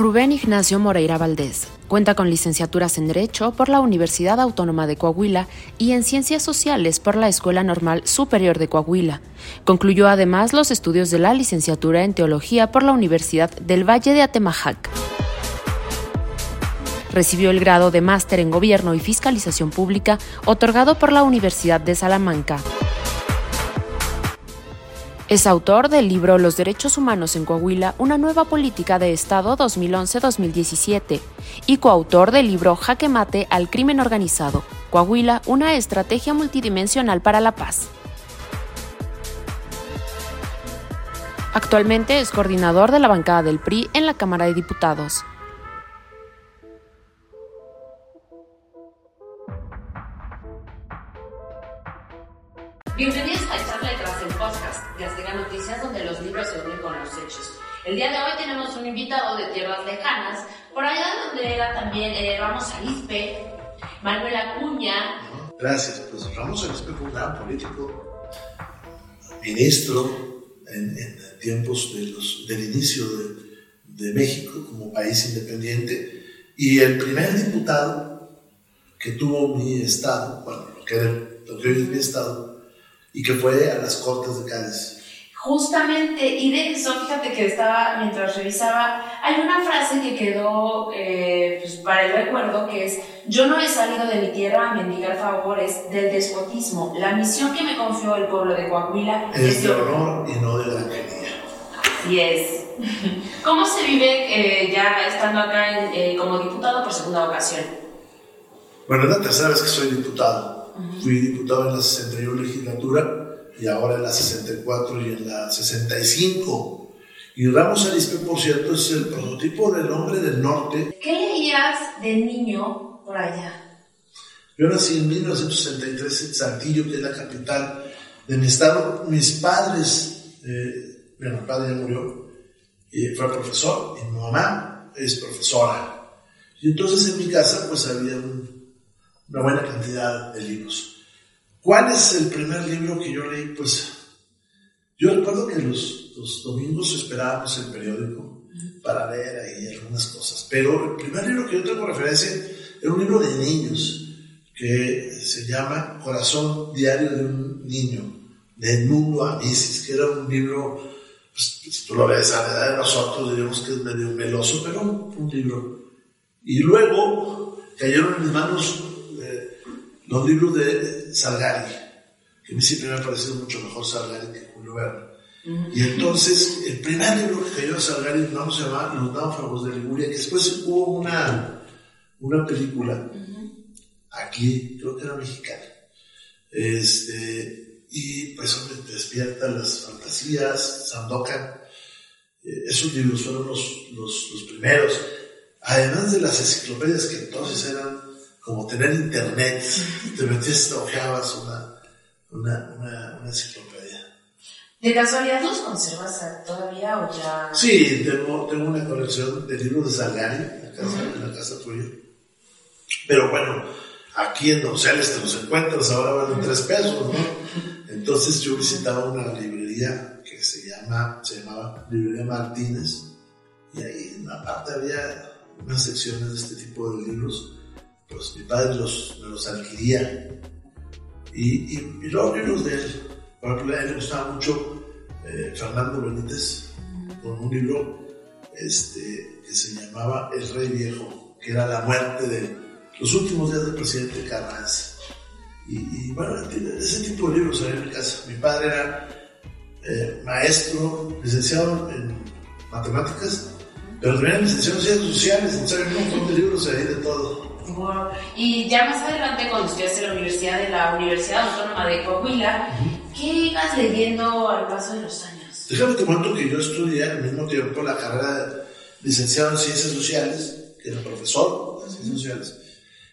Rubén Ignacio Moreira Valdés cuenta con licenciaturas en Derecho por la Universidad Autónoma de Coahuila y en Ciencias Sociales por la Escuela Normal Superior de Coahuila. Concluyó además los estudios de la licenciatura en Teología por la Universidad del Valle de Atemajac. Recibió el grado de máster en Gobierno y Fiscalización Pública otorgado por la Universidad de Salamanca. Es autor del libro Los Derechos Humanos en Coahuila, una nueva política de Estado 2011-2017 y coautor del libro Jaque Mate al Crimen Organizado, Coahuila, una estrategia multidimensional para la paz. Actualmente es coordinador de la bancada del PRI en la Cámara de Diputados. Bienvenidos a Echarle Tras el podcast de Azteca Noticias, donde los libros se unen con los hechos. El día de hoy tenemos un invitado de tierras lejanas, por allá donde era también eh, Ramos Arispe, Manuel Acuña. Gracias, pues Ramos Arispe fue un gran político, ministro en, en tiempos de los, del inicio de, de México como país independiente y el primer diputado que tuvo mi estado, bueno, lo que, era, lo que hoy es mi estado, y que fue a las Cortes de Cádiz. Justamente, y de eso, fíjate que estaba, mientras revisaba, hay una frase que quedó eh, pues, para el recuerdo que es, yo no he salido de mi tierra a mendigar favores del despotismo, la misión que me confió el pueblo de Coahuila es, de honor y no de granjería. Así es. ¿Cómo se vive eh, ya estando acá en, eh, como diputado por segunda ocasión? Bueno, es la tercera vez que soy diputado. Fui diputado en la 61 legislatura y ahora en la 64 y en la 65. Y Ramos Arispe, por cierto, es el prototipo del hombre del norte. ¿Qué leías de niño por allá? Yo nací en 1963 en Saltillo, que es la capital de mi estado. Mis padres, eh, bueno, mi padre ya murió, y fue profesor, y mi mamá es profesora. Y entonces en mi casa pues había un una buena cantidad de libros. ¿Cuál es el primer libro que yo leí? Pues yo recuerdo que los, los domingos esperábamos el periódico para leer ahí algunas cosas, pero el primer libro que yo tengo referencia es un libro de niños que se llama Corazón Diario de un Niño, de Nuno Amisis, que era un libro, pues, si tú lo ves a la edad de nosotros, diríamos que es medio meloso, pero un, un libro. Y luego cayeron en mis manos los libros de Salgari, que a mí siempre me ha parecido mucho mejor Salgari que Julio Verne. Y entonces, el primer libro que cayó de Salgari, no se llama Los náufragos de Liguria, que después hubo una, una película, aquí, creo que era mexicana, este, y pues hombre, te despierta las fantasías, Sandokan, eh, esos libros fueron los, los, los primeros, además de las enciclopedias que entonces eran como tener internet, te metías, ojeabas una, una, una, una, enciclopedia. ¿De casualidad los conservas todavía o ya? Sí, tengo, tengo una colección de libros de Salgari en la casa, en la casa tuya. Pero bueno, aquí en Donceles te los encuentras, ahora valen tres pesos, ¿no? Entonces yo visitaba una librería que se llama, se llamaba Librería Martínez, y ahí en la parte había unas secciones de este tipo de libros pues mi padre los, los adquiría. Y, y, los libros de él, por ejemplo, a él le gustaba mucho eh, Fernando Benítez, con un libro este, que se llamaba El Rey Viejo, que era la muerte de los últimos días del presidente Carranza. Y, bueno, ese tipo de libros había en mi casa. Mi padre era eh, maestro, licenciado en matemáticas, pero también licenciado en ciencias sociales, entonces había un montón de libros ahí de todo. Wow. Y ya más adelante, cuando estudiaste en la universidad de la Universidad Autónoma de Coahuila, ¿qué ibas leyendo al paso de los años? Déjame te cuento que yo estudié al mismo tiempo la carrera de licenciado en Ciencias Sociales, que era profesor de Ciencias Sociales,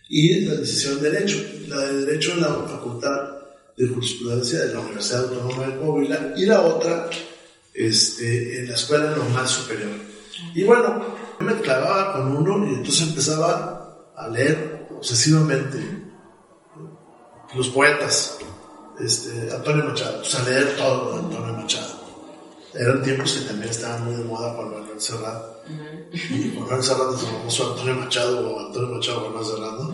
y la licenciatura en Derecho. La de Derecho en la Facultad de Jurisprudencia de la Universidad Autónoma de Coahuila, y la otra este, en la Escuela Normal Superior. Y bueno, me clavaba con uno y entonces empezaba a leer obsesivamente los poetas, este, Antonio Machado, pues a leer todo de Antonio Machado. eran tiempos que también estaban muy de moda Juan Manuel Serrat. Y Juan Manuel Serrat es el famoso Antonio Machado o Antonio Machado Juan Manuel Serrat, ¿no?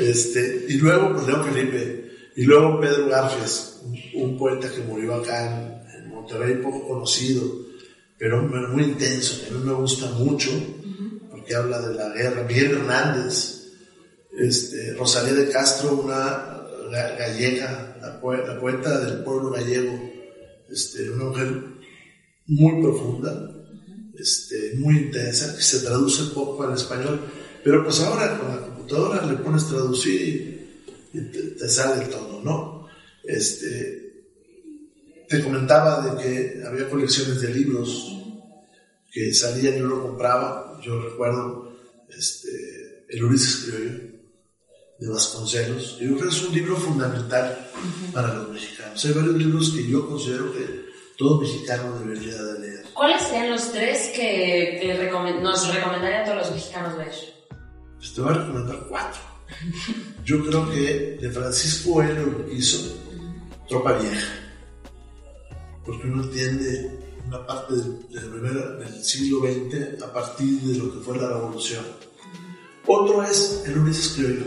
Este, y luego, pues León Felipe. Y luego Pedro Garfias, un, un poeta que murió acá en, en, Monterrey, poco conocido, pero muy intenso, que a mí me gusta mucho, porque habla de la guerra. Miguel Hernández, este, Rosalía de Castro, una gallega, la, la poeta del pueblo gallego, este, una mujer muy profunda, este, muy intensa, que se traduce poco al español, pero pues ahora con la computadora le pones traducir y, te, sale todo, ¿no? Este, te comentaba de que había colecciones de libros que salían yo lo compraba, yo recuerdo este, El Ulises Criollo de Vasconcelos, yo creo que es un libro fundamental para los mexicanos. Hay varios libros que yo considero que todo mexicano debería de leer. ¿Cuáles serían los tres que, nos recomendarían a todos los mexicanos leer? Pues te voy a recomendar cuatro. Yo creo que de Francisco lo hizo Tropa Vieja, porque uno entiende una parte del, del siglo XX a partir de lo que fue la revolución. Otro es el Ulises Criollo,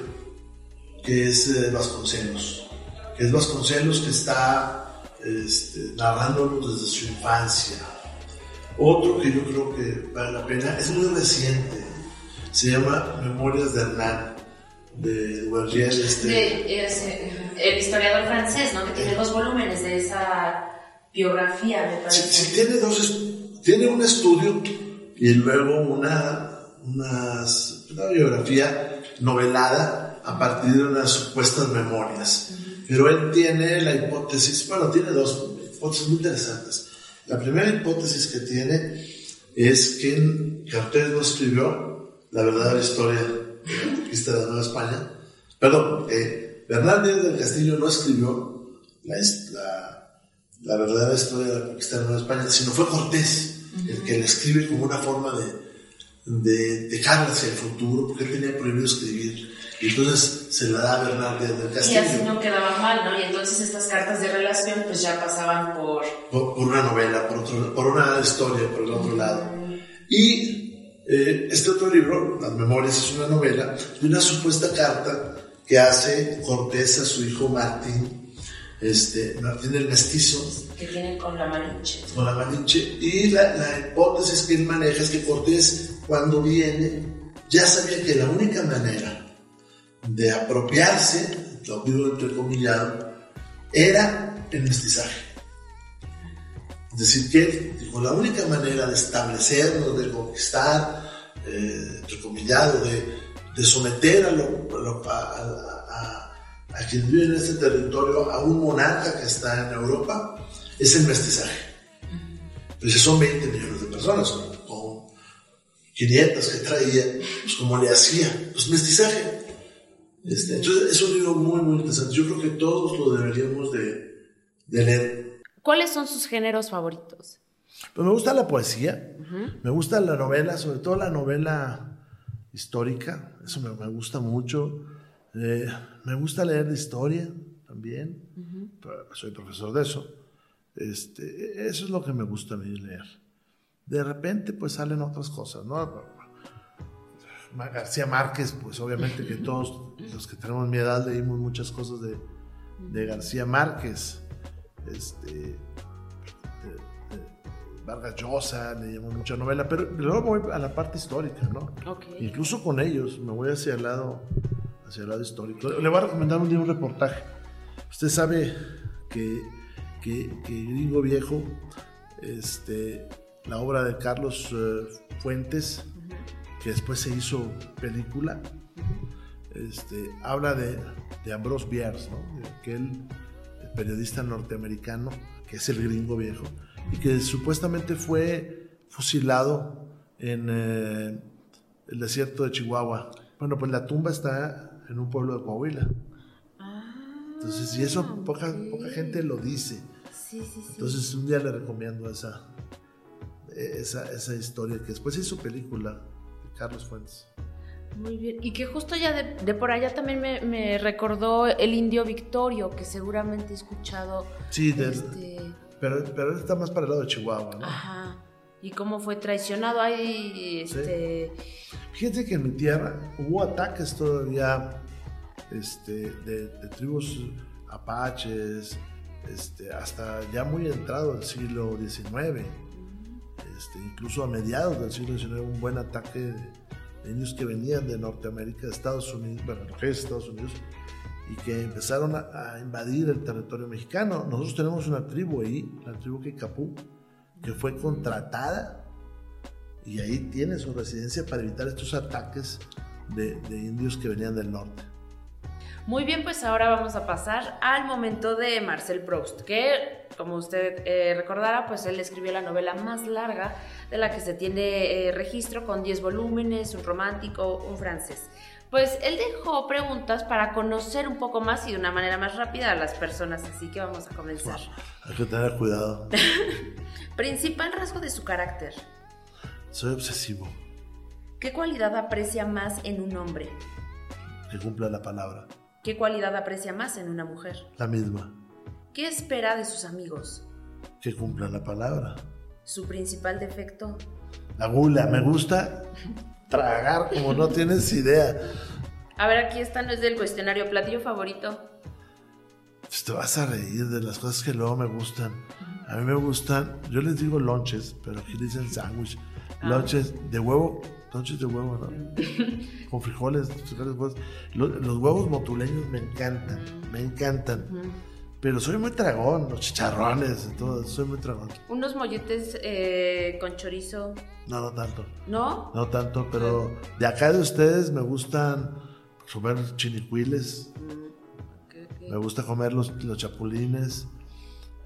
que es eh, Vasconcelos, que es Vasconcelos que está este, narrándonos desde su infancia. Otro que yo creo que vale la pena, es muy reciente, se llama Memorias de Hernán, de Guerrier. Este. es, eh, el historiador francés, ¿no? Que tiene dos volúmenes de esa biografía, me parece. Sí, tiene dos, tiene un estudio y luego una, una, una biografía novelada a partir de unas supuestas memorias. Pero él tiene la hipótesis, bueno, tiene dos hipótesis muy interesantes. La primera hipótesis que tiene es que Cortés no escribió la verdadera historia de la conquista de la Nueva España. Perdón, eh, del Castillo no escribió la, la, la, verdadera historia de la conquista de la Nueva España, sino fue Cortés el que le escribe como una forma de, de dejar hacia el futuro, porque él tenía prohibido escribir y entonces se la da a Bernal del Castillo. Y así no quedaba mal, ¿no? Y entonces estas cartas de relación pues ya pasaban por... Por, una novela, por, otro, por una historia, por el otro lado. Y eh, este otro libro, Las Memorias, es una novela de una supuesta carta que hace Cortés a su hijo Martín, este, Martín el Mestizo. Que tiene con la Malinche. Con la Malinche. Y la, la hipótesis que él maneja es que Cortés, cuando viene, ya sabía que la única manera de apropiarse, lo digo entrecomillado, era el mestizaje. Es decir, que dijo, la única manera de establecernos, de conquistar, eh, entrecomillado, de, someter a, lo, a, a, quien vive en este territorio, a un monarca que está en Europa, es el mestizaje. Pues son 20 millones de personas, con 500 que traía, pues como le hacía, pues mestizaje. Este, entonces es un libro muy, muy interesante. Yo creo que todos lo deberíamos de, de leer. ¿Cuáles son sus géneros favoritos? Pues me gusta la poesía, me gusta la novela, sobre todo la novela histórica, eso me, me gusta mucho. Eh, me gusta leer de historia también, soy profesor de eso. Este, eso es lo que me gusta a mí leer. De repente pues salen otras cosas, ¿no? García Márquez, pues obviamente que todos los que tenemos mi edad leímos muchas cosas de, de García Márquez. Este, Vargas Llosa, le llamó mucha novela, pero luego voy a la parte histórica, ¿no? Incluso con ellos me voy hacia el lado, hacia el lado histórico. Le voy a recomendar un día un reportaje. Usted sabe que, que, que Gringo Viejo, este, la obra de Carlos eh, Fuentes, que después se hizo película, este, habla de, de Ambrose Bierce, ¿no? aquel periodista norteamericano, que es el gringo viejo, y que supuestamente fue fusilado en eh, el desierto de Chihuahua. Bueno, pues la tumba está en un pueblo de Coahuila. Entonces, y eso poca, poca gente lo dice. Entonces, un día le recomiendo esa, esa, esa historia que después hizo película. Carlos Fuentes. Muy bien. Y que justo ya de, por allá también me, recordó el indio Victorio, que seguramente he escuchado. Sí, de, este, Pero, pero está más para el lado de Chihuahua, ¿no? Ajá. ¿Y cómo fue traicionado ahí? Este... Fíjense que en mi tierra hubo ataques todavía este, de, de tribus apaches, este, hasta ya muy entrado el siglo XIX. Este, incluso a mediados del siglo XIX, un buen ataque de indios que venían de Norteamérica, de Estados Unidos, bueno, es Estados Unidos, y que empezaron a, invadir el territorio mexicano. Nosotros tenemos una tribu ahí, la tribu Kikapú, que fue contratada y ahí tiene su residencia para evitar estos ataques de, de indios que venían del norte. Muy bien, pues ahora vamos a pasar al momento de Marcel Proust, que como usted eh, recordará, pues él escribió la novela más larga de la que se tiene eh, registro con 10 volúmenes, un romántico, un francés. Pues él dejó preguntas para conocer un poco más y de una manera más rápida a las personas, así que vamos a comenzar. Hay que tener cuidado. Principal rasgo de su carácter. Soy obsesivo. ¿Qué cualidad aprecia más en un hombre? Que cumpla la palabra. ¿Qué cualidad aprecia más en una mujer? La misma. ¿Qué espera de sus amigos? Que cumplan la palabra. ¿Su principal defecto? La gula. Me gusta tragar como no tienes idea. A ver, aquí está, no es del cuestionario. ¿Platillo favorito? Pues te vas a reír de las cosas que luego me gustan. A mí me gustan, yo les digo lonches, pero aquí dicen sándwich. Ah. Lonches de huevo lonches de huevo, ¿no? Con frijoles, frijoles los, los, huevos motuleños me encantan, me encantan. Pero soy muy tragón, los chicharrones y todo, soy muy tragón. ¿Unos molletes eh, con chorizo? No, no tanto. ¿No? No tanto, pero de acá de ustedes me gustan comer chinicuiles. Okay, okay. Me gusta comer los, los chapulines.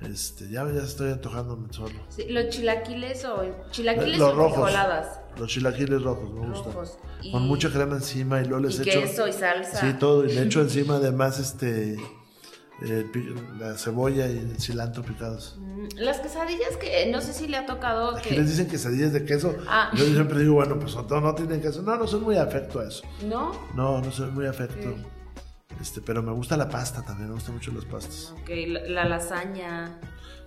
Este, ya, ya estoy antojándome solo. Sí, los chilaquiles o chilaquiles los o rojos, frijoladas. Los chilaquiles rojos, me gustan. Rojos. Y, Con mucha crema encima y luego les y echo. queso y salsa. Sí, todo. Y le echo encima además este eh, la cebolla y el cilantro picados. Mm, Las quesadillas que no sé si le ha tocado. Aquí que... les dicen quesadillas de queso. Ah. Yo siempre digo, bueno, pues no, no tienen queso. No, no soy muy afecto a eso. ¿No? No, no soy muy afecto. Este, pero me gusta la pasta también, me gustan mucho las pastas. Ok, la, la lasaña.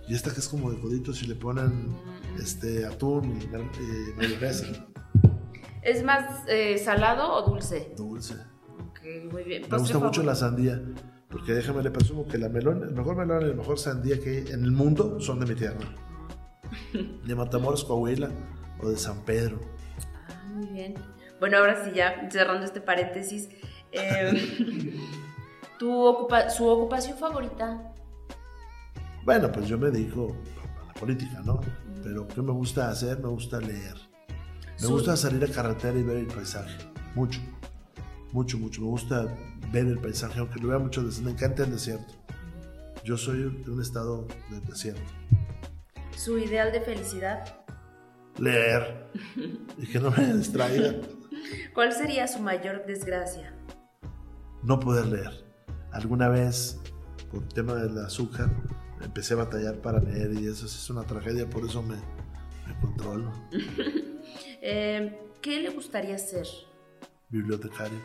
Y esta que es como de coditos y le ponen este atún y, y mayonesa. ¿Es más eh, salado o dulce? Dulce. Ok, muy bien. Me gusta mucho favorito. la sandía. Porque déjame le presumo que la melón, el mejor melón y la mejor sandía que hay en el mundo son de mi tierra. De Matamoros, Coahuila o de San Pedro. Ah, muy bien. Bueno, ahora sí, ya cerrando este paréntesis. eh, ¿tu ocupa ¿Su ocupación favorita? Bueno, pues yo me dedico a la política, ¿no? Pero ¿qué me gusta hacer? Me gusta leer. Me gusta salir a carretera y ver el paisaje. Mucho. Mucho, mucho. Me gusta ver el paisaje, aunque lo vea muchas veces. Me encanta el desierto. Yo soy de un estado del desierto. ¿Su ideal de felicidad? Leer. Y que no me distraiga. ¿Cuál sería su mayor desgracia? No poder leer. Alguna vez, por tema del azúcar, empecé a batallar para leer y eso es una tragedia, por eso me, me controlo. Eh, ¿Qué le gustaría ser? Bibliotecario.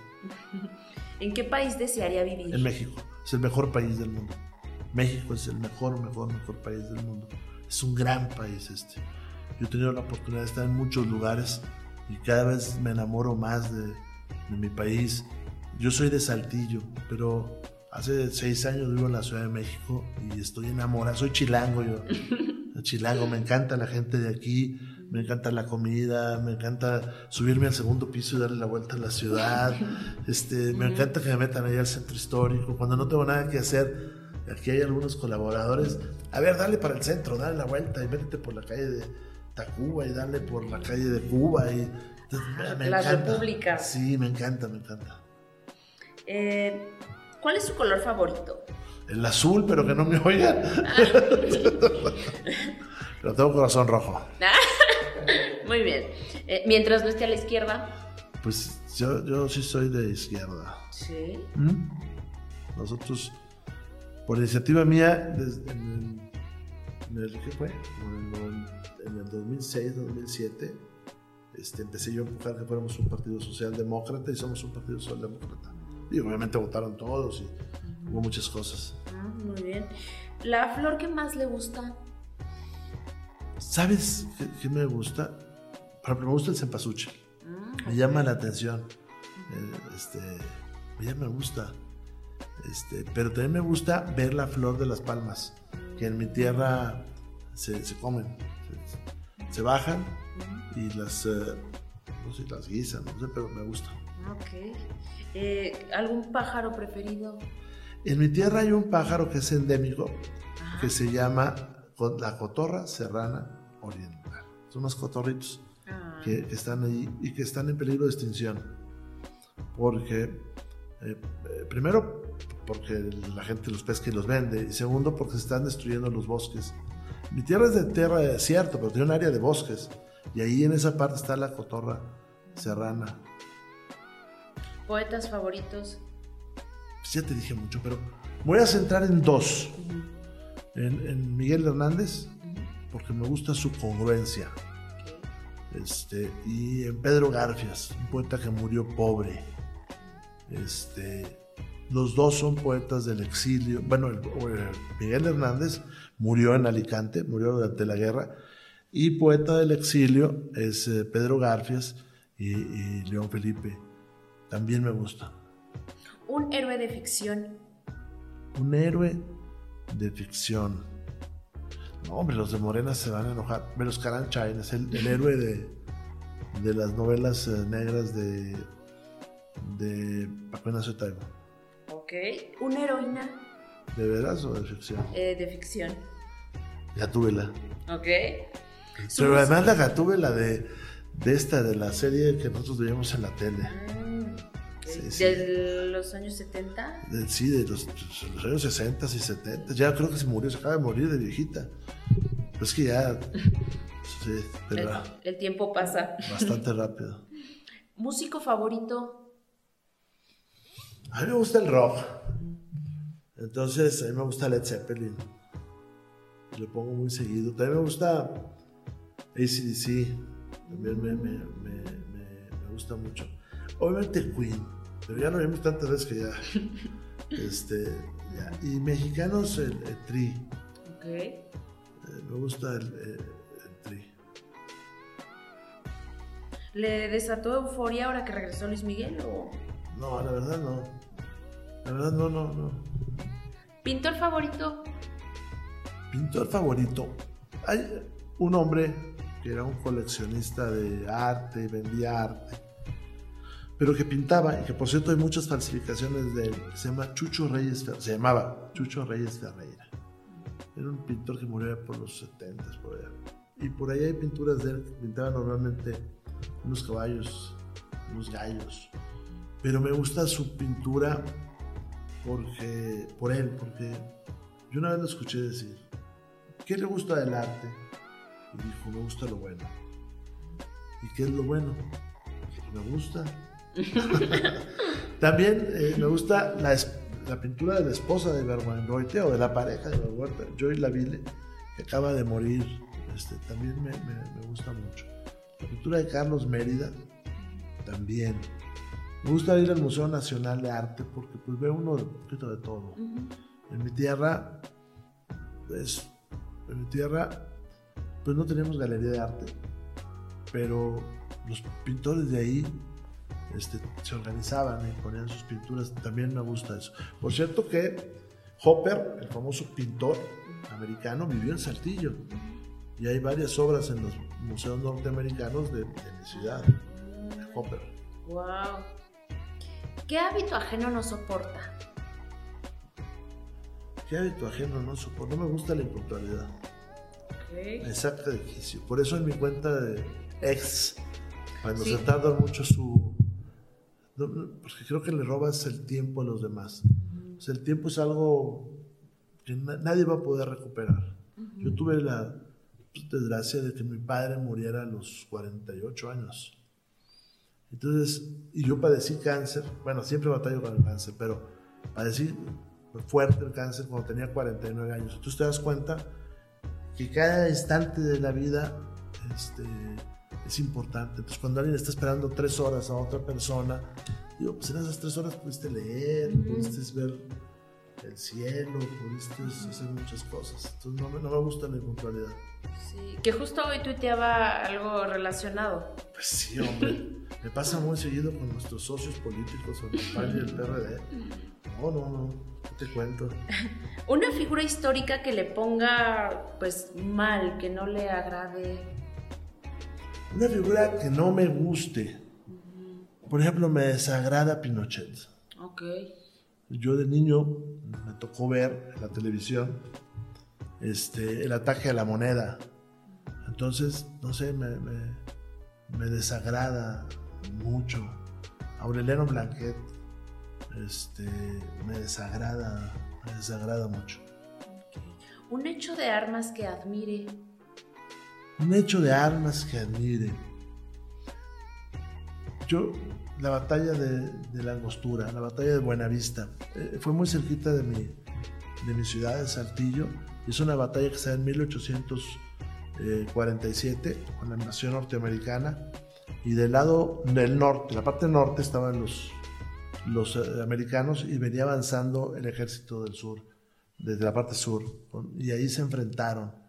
¿En qué país desearía vivir? En México. Es el mejor país del mundo. México es el mejor, mejor, mejor país del mundo. Es un gran país este. Yo he tenido la oportunidad de estar en muchos lugares y cada vez me enamoro más de, de mi país. Yo soy de Saltillo, pero hace seis años vivo en la Ciudad de México y estoy enamorado. Soy chilango yo. Chilango, me encanta la gente de aquí, me encanta la comida, me encanta subirme al segundo piso y darle la vuelta a la ciudad. Este, me encanta que me metan ahí al centro histórico. Cuando no tengo nada que hacer, aquí hay algunos colaboradores. A ver, dale para el centro, dale la vuelta y métete por la calle de Tacuba y dale por la calle de Cuba. Y, entonces, me la encanta. República. Sí, me encanta, me encanta. Eh, ¿Cuál es su color favorito? El azul, pero que no me oigan. pero tengo corazón rojo. Muy bien. Eh, mientras no esté a la izquierda. Pues yo, yo sí soy de izquierda. Sí. ¿Mm? Nosotros, por iniciativa mía, desde- en, el, en el- ¿qué fue? En el, en el 2006, 2007, este, empecé yo a empujar que fuéramos un partido socialdemócrata y somos un partido socialdemócrata. Y obviamente votaron todos y hubo muchas cosas. Ah, muy bien. ¿La flor que más le gusta? ¿Sabes qué, qué me gusta? Por ejemplo, me gusta el cempasúchil. Mm, Me llama la atención. Eh, Este, ya me gusta. Este, pero también me gusta ver la flor de las palmas, que en mi tierra se, se comen. Se, se bajan y las, eh, no sé, las guisan, no sé, pero me gusta. Ok. Eh, ¿Algún pájaro preferido? En mi tierra hay un pájaro que es endémico, Ajá. que se llama la cotorra serrana oriental. Son unos cotorritos Ah, que, que están ahí y que están en peligro de extinción. Porque, eh, eh, primero, porque la gente los pesca y los vende, y segundo, porque se están destruyendo los bosques. Mi tierra es de tierra de desierto, pero tiene un área de bosques, y ahí en esa parte está la cotorra serrana. ¿Poetas favoritos? Pues ya te dije mucho, pero voy a centrar en dos. En, en Miguel Hernández, porque me gusta su congruencia. Este, y en Pedro Garfias, un poeta que murió pobre. Este, los dos son poetas del exilio. Bueno, el- el Miguel Hernández murió en Alicante, murió durante la guerra. Y poeta del exilio es eh, Pedro Garfias y, y León Felipe. También me gusta. Un héroe de ficción. Un héroe de ficción. No, hombre, los de Morena se van a enojar. Menos Caranchain es el, el héroe de, de las novelas eh, negras de, de Paco Ignacio Taibo. Ok. Una heroína ¿De veras o de ficción? eh, de ficción. Gatúbela. Ok. Pero además la Gatúbela de, de esta, de la serie que nosotros veíamos en la tele. Mm. Sí, sí. ¿De los años 70? De- sí, de los, los años 60 y 70. Ya creo que se murió, se acaba de morir de viejita. Pero es que ya. Sí, El, pero el tiempo pasa. bastante rápido. ¿Músico favorito? A mí me gusta el rock. Entonces, a mí me gusta Led Zeppelin. Lo pongo muy seguido. También me gusta ACDC. También me, me, me, me- me gusta mucho. Obviamente Queen. Pero ya lo vimos tantas veces que ya. este, ya. Y mexicanos, el, el Tri. Ok. Eh, me gusta el, el- el Tri. ¿Le desató euforia ahora que regresó Luis Miguel o...? No, la verdad no. La verdad no, no, no. ¿Pintor favorito? Pintor favorito. Hay un hombre que era un coleccionista de arte, vendía arte, pero que pintaba, y que por cierto hay muchas falsificaciones de él, se llama Chucho Reyes, se llamaba Chucho Reyes Ferreira. Era un pintor que murió por los 70 por allá. Y por ahí hay pinturas de él que pintaba normalmente unos caballos, unos gallos. Pero me gusta su pintura porque, por él, porque yo una vez lo escuché decir, ¿qué le gusta del arte? Y dijo, me gusta lo bueno. ¿Y qué es lo bueno? Me gusta. También eh, me gusta la, la pintura de la esposa de Bergogliote o de la pareja de Bergogliote, Joy Laville, que acaba de morir. Este, también me, me- me gusta mucho. La pintura de Carlos Mérida, también. Me gusta ir al Museo Nacional de Arte porque pues veo uno un poquito de todo. En mi tierra, pues, en mi tierra, pues no tenemos galería de arte, pero los pintores de ahí este, se organizaban y ponían sus pinturas. También me gusta eso. Por cierto que Hopper, el famoso pintor americano, vivió en Saltillo y hay varias obras en los museos norteamericanos de, de mi ciudad. de Hopper. Wow. ¿Qué hábito ajeno no soporta? ¿Qué hábito ajeno no soporto? No me gusta la impuntualidad. Ok. Me saca de quicio. Por eso en mi cuenta de ex, cuando Sí. se tarda mucho su... no, no, porque creo que le robas el tiempo a los demás. O sea, el tiempo es algo que na- nadie va a poder recuperar. Yo tuve la desgracia de que mi padre muriera a los 48 años. Entonces, y yo padecí cáncer, bueno, siempre batallo con el cáncer, pero padecí fuerte el cáncer cuando tenía 49 años. Entonces te das cuenta que cada instante de la vida este, es importante. Entonces, cuando alguien está esperando tres horas a otra persona, digo, pues en esas tres horas pudiste leer, pudiste ver el cielo, pudiste hacer muchas cosas. Entonces no me, no me gusta la impuntualidad. Sí, que justo hoy tuiteaba algo relacionado. Pues sí, hombre. me pasa muy seguido con nuestros socios políticos, el PAN y el PRD. No, no, no. ¿Qué te cuento? Una figura histórica que le ponga, pues, mal, que no le agrade. Una figura que no me guste. Por ejemplo, me desagrada Pinochet. Ok. Yo de niño me tocó ver en la televisión este, el ataque a la moneda. Entonces, no sé, me, me, me desagrada mucho. Aureliano Blanquet este, me desagrada, me desagrada mucho. Un hecho de armas que admire. Un hecho de armas que admire. Yo, la batalla de, la Angostura, la batalla de Buenavista, eh, fue muy cerquita de mi, de mi ciudad, de Saltillo. Es una batalla que se da en 1847 con la invasión norteamericana. Y del lado del norte, la parte norte, estaban los, los eh, americanos y venía avanzando el ejército del sur, desde la parte sur. Y ahí se enfrentaron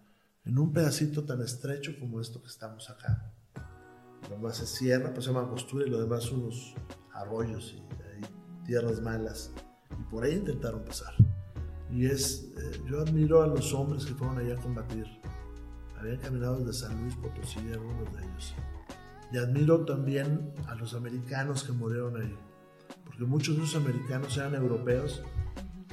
en un pedacito tan estrecho como esto que estamos acá. Lo demás es sierra, pues se llama y lo demás unos arroyos y ahí, tierras malas. Y por ahí intentaron pasar. Y es, eh, yo admiro a los hombres que fueron allá a combatir. Habían caminado desde San Luis Potosí, algunos de ellos. Y admiro también a los americanos que murieron ahí. Porque muchos de esos americanos eran europeos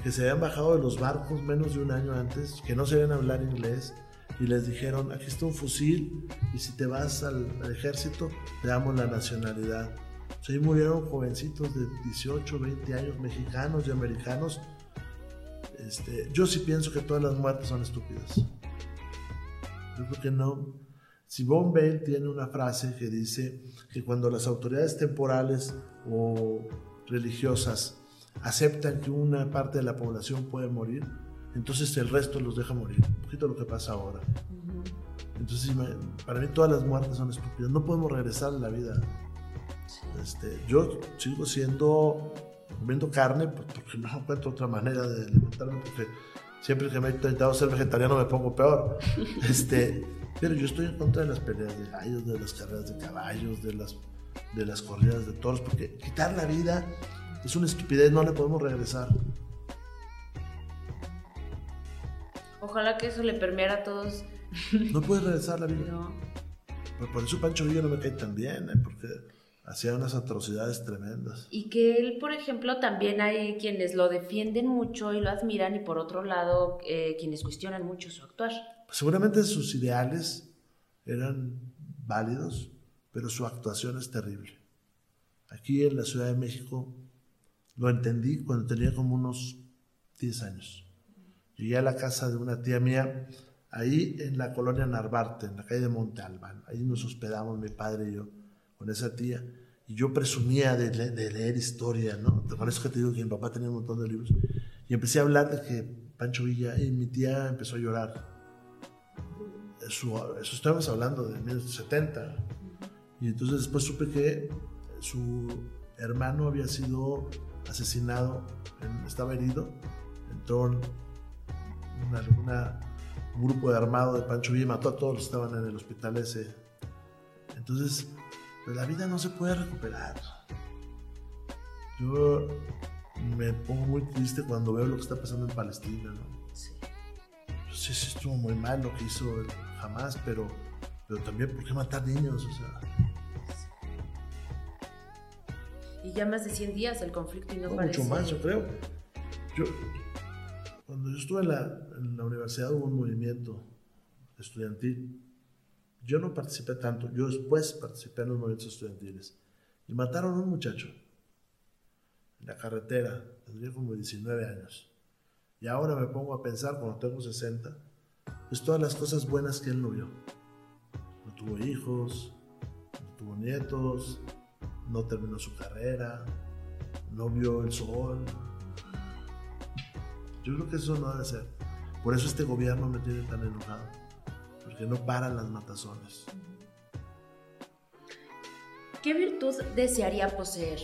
que se habían bajado de los barcos menos de un año antes, que no sabían hablar inglés, y les dijeron, aquí está un fusil, y si te vas al, al ejército, te damos la nacionalidad. O sea, ahí murieron jovencitos de 18, 20 años, mexicanos y americanos, este, yo sí pienso que todas las muertes son estúpidas. Yo creo que no. Simone Bale tiene una frase que dice que cuando las autoridades temporales o religiosas aceptan que una parte de la población puede morir, entonces el resto los deja morir. Un poquito lo que pasa ahora. Entonces, para mí todas las muertes son estúpidas. No podemos regresar a la vida. Este, yo sigo siendo comiendo carne pues, porque no encuentro otra manera de alimentarme porque siempre que me he intentado ser vegetariano me pongo peor este pero yo estoy en contra de las peleas de gallos de las carreras de caballos de las de las corridas de toros porque quitar la vida es una estupidez no le podemos regresar ojalá que eso le permeara a todos no puedes regresar la vida no. por, por eso Pancho Villa no me cae tan bien ¿eh? porque hacía unas atrocidades tremendas. Y que él, por ejemplo, también hay quienes lo defienden mucho y lo admiran y por otro lado eh, quienes cuestionan mucho su actuar. Pues seguramente sus ideales eran válidos, pero su actuación es terrible. Aquí en la Ciudad de México lo entendí cuando tenía como unos 10 años. Llegué a la casa de una tía mía, ahí en la colonia Narvarte, en la calle de Monte Albán. Ahí nos hospedamos mi padre y yo con esa tía. Y yo presumía de, le de, leer historia, ¿no? Por eso que te digo que mi papá tenía un montón de libros. Y empecé a hablar de que Pancho Villa y mi tía empezó a llorar. Eso, eso estábamos hablando de 1970. Y entonces después supe que su hermano había sido asesinado, estaba herido, entró una, una, un grupo de armado de Pancho Villa mató a todos los que estaban en el hospital ese. Entonces pero la vida no se puede recuperar. Yo me pongo muy triste cuando veo lo que está pasando en Palestina, ¿no? Sí. Yo sé si estuvo muy mal lo que hizo jamás, pero, pero también, ¿por qué matar niños? O sea. Y ya más de 100 días el conflicto y no, no parece... Mucho más, yo creo. Yo, cuando yo estuve en la, en la universidad hubo un movimiento estudiantil yo no participé tanto, yo después participé en los movimientos estudiantiles. Y mataron a un muchacho en la carretera, tendría como 19 años. Y ahora me pongo a pensar, cuando tengo 60, pues todas las cosas buenas que él no vio. No tuvo hijos, no tuvo nietos, no terminó su carrera, no vio el sol. Yo creo que eso no debe ser. Por eso este gobierno me tiene tan enojado porque no paran las matazones. ¿Qué virtud desearía poseer?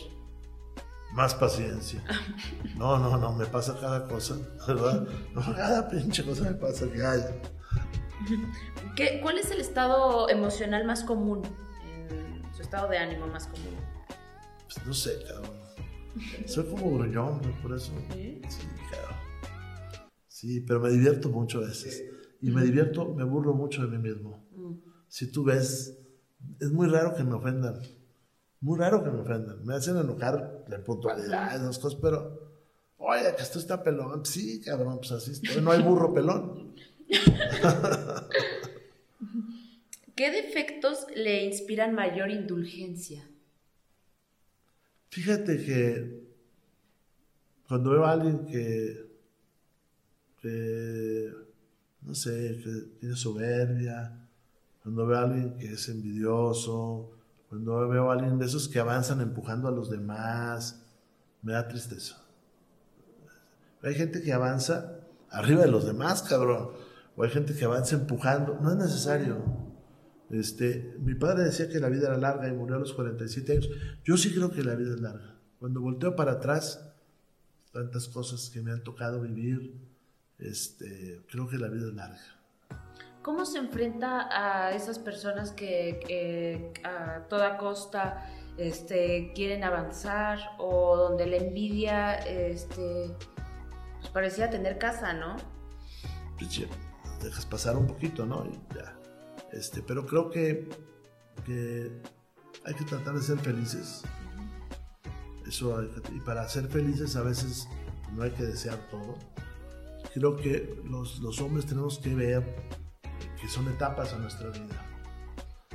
más paciencia. No, no, no, me pasa cada cosa, ¿verdad? No, cada pinche cosa me pasa que hay. ¿Qué, ¿Cuál es el estado emocional más común? su estado de ánimo más común. Pues no sé, cabrón. Soy como gruñón, por eso. ¿Sí? cabrón. Sí, pero me divierto mucho a veces. Y me divierto, me burlo mucho de mí mismo. Mm. Si tú ves, es muy raro que me ofendan. Muy raro que me ofendan. Me hacen enojar de puntualidad, esas cosas, pero, oye, que esto está pelón. Sí, cabrón, pues así estoy. No hay burro pelón. ¿Qué defectos le inspiran mayor indulgencia? Fíjate que cuando veo a alguien que, no sé, que tiene soberbia, cuando veo a alguien que es envidioso, cuando veo a alguien de esos que avanzan empujando a los demás, me da tristeza. Hay gente que avanza arriba de los demás, cabrón. O hay gente que avanza empujando. No es necesario. Este, mi padre decía que la vida era larga y murió a los 47 años. Yo sí creo que la vida es larga. Cuando volteo para atrás, tantas cosas que me han tocado vivir, este, creo que la vida es larga. ¿Cómo se enfrenta a esas personas que, a toda costa este, quieren avanzar o donde la envidia este, pues parecía tener casa, ¿no? Pues dejas pasar un poquito, ¿no? Y ya este, pero creo que, hay que tratar de ser felices. Eso, y para ser felices a veces no hay que desear todo. Creo que los, los hombres tenemos que ver que son etapas a nuestra vida.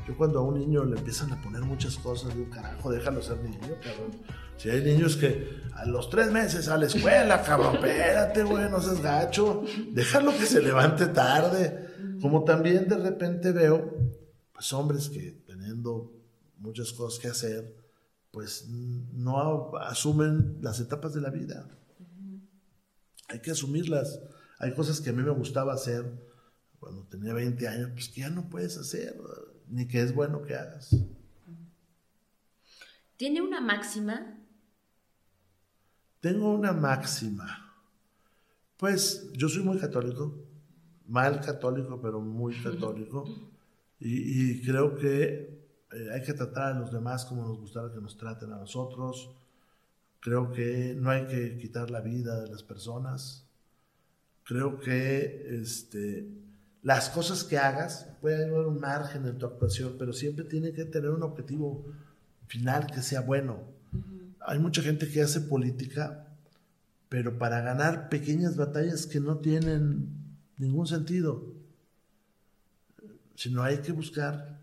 Yo cuando a un niño le empiezan a poner muchas cosas, digo, carajo, déjalo ser niño, cabrón. Si hay niños que a los tres meses a la escuela, cabrón, espérate, güey, no seas gacho, déjalo que se levante tarde. Como también de repente veo, pues hombres que teniendo muchas cosas que hacer, pues no asumen las etapas de la vida. Hay que asumirlas. Hay cosas que a mí me gustaba hacer cuando tenía 20 años, pues que ya no puedes hacer, ni que es bueno que hagas. ¿Tiene una máxima? Tengo una máxima. Pues yo soy muy católico mal católico, pero muy católico. Y, creo que eh, hay que tratar a los demás como nos gustaría que nos traten a nosotros. Creo que no hay que quitar la vida de las personas. Creo que este, las cosas que hagas, puede haber un margen en tu actuación, pero siempre tiene que tener un objetivo final que sea bueno. Hay mucha gente que hace política, pero para ganar pequeñas batallas que no tienen ningún sentido, sino hay que buscar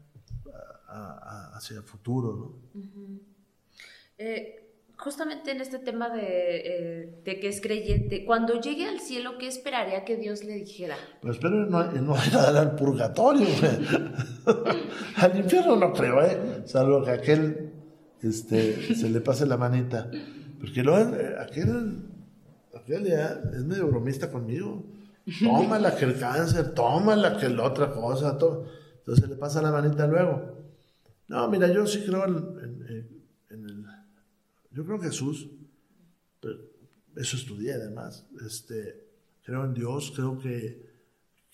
hacia el futuro. Eh, justamente en este tema eh, de, que es creyente, cuando llegue al cielo, ¿qué esperaría que Dios le dijera? Pues espero no, no dar al purgatorio, al infierno no creo, ¿eh? salvo que aquel este, se le pase la manita, porque luego eh, aquel, aquel ya es medio bromista conmigo Toma la que el cáncer, toma la que la otra cosa. Entonces le pasa la manita luego. No, mira, yo sí creo en, el. Yo creo en Jesús. eso estudié además. Este, creo en Dios, creo que,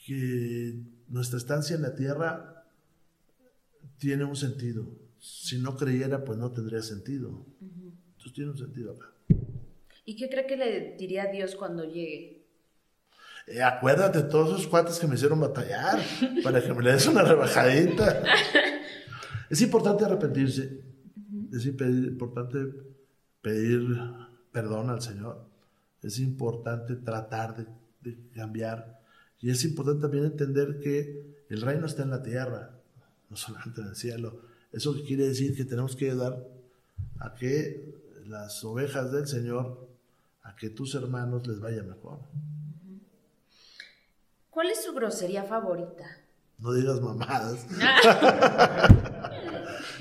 que nuestra estancia en la tierra tiene un sentido. Si no creyera, pues no tendría sentido. Entonces tiene un sentido acá. ¿Y qué cree que le diría a Dios cuando llegue? Eh, acuérdate de todos esos cuates que me hicieron batallar para que me le des una rebajadita. es importante arrepentirse. Es importante pedir perdón al Señor. Es importante tratar de, cambiar. Y es importante también entender que el reino está en la tierra, no solamente en el cielo. Eso quiere decir que tenemos que ayudar a que las ovejas del Señor, a que tus hermanos les vaya mejor. ¿Cuál es su grosería favorita? No digas mamadas.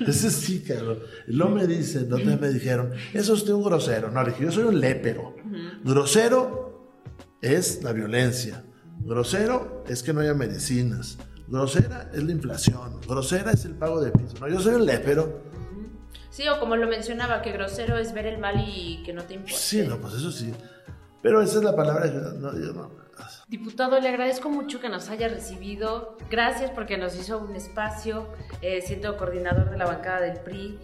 Ese sí, cabrón. Luego me dicen, ¿dónde me dijeron? Eso es usted un grosero. No, le dije, yo soy un lépero. Grosero es la violencia. Grosero es que no haya medicinas. Grosera es la inflación. Grosera es el pago de piso. No, yo soy un lépero. Sí, o como lo mencionaba, que grosero es ver el mal y que no te importa. Sí, no, pues eso sí. Pero esa es la palabra que no, yo no. Diputado, le agradezco mucho que nos haya recibido. Gracias porque nos hizo un espacio, eh, siendo coordinador de la bancada del PRI.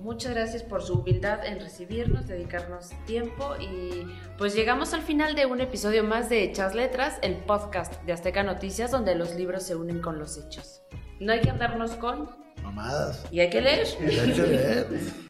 Muchas gracias por su humildad en recibirnos, dedicarnos tiempo y pues llegamos al final de un episodio más de Hechas Letras, el podcast de Azteca Noticias donde los libros se unen con los hechos. No hay que andarnos con mamadas. Y hay que leer. Y hay que leer.